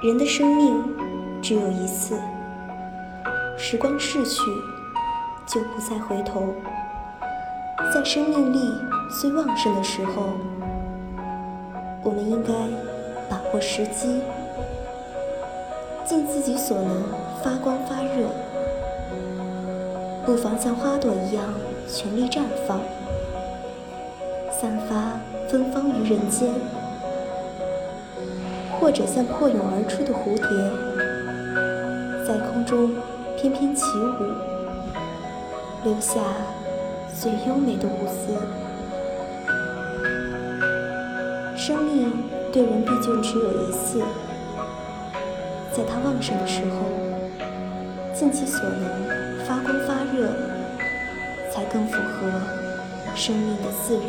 人的生命只有一次，时光逝去就不再回头。在生命力最旺盛的时候，我们应该把握时机，尽自己所能发光发热，不妨像花朵一样全力绽放，散发芬芳于人间。或者像破蛹而出的蝴蝶，在空中翩翩起舞，留下最优美的舞姿。生命对人毕竟只有一次，在它旺盛的时候，尽其所能发光发热，才更符合生命的自然。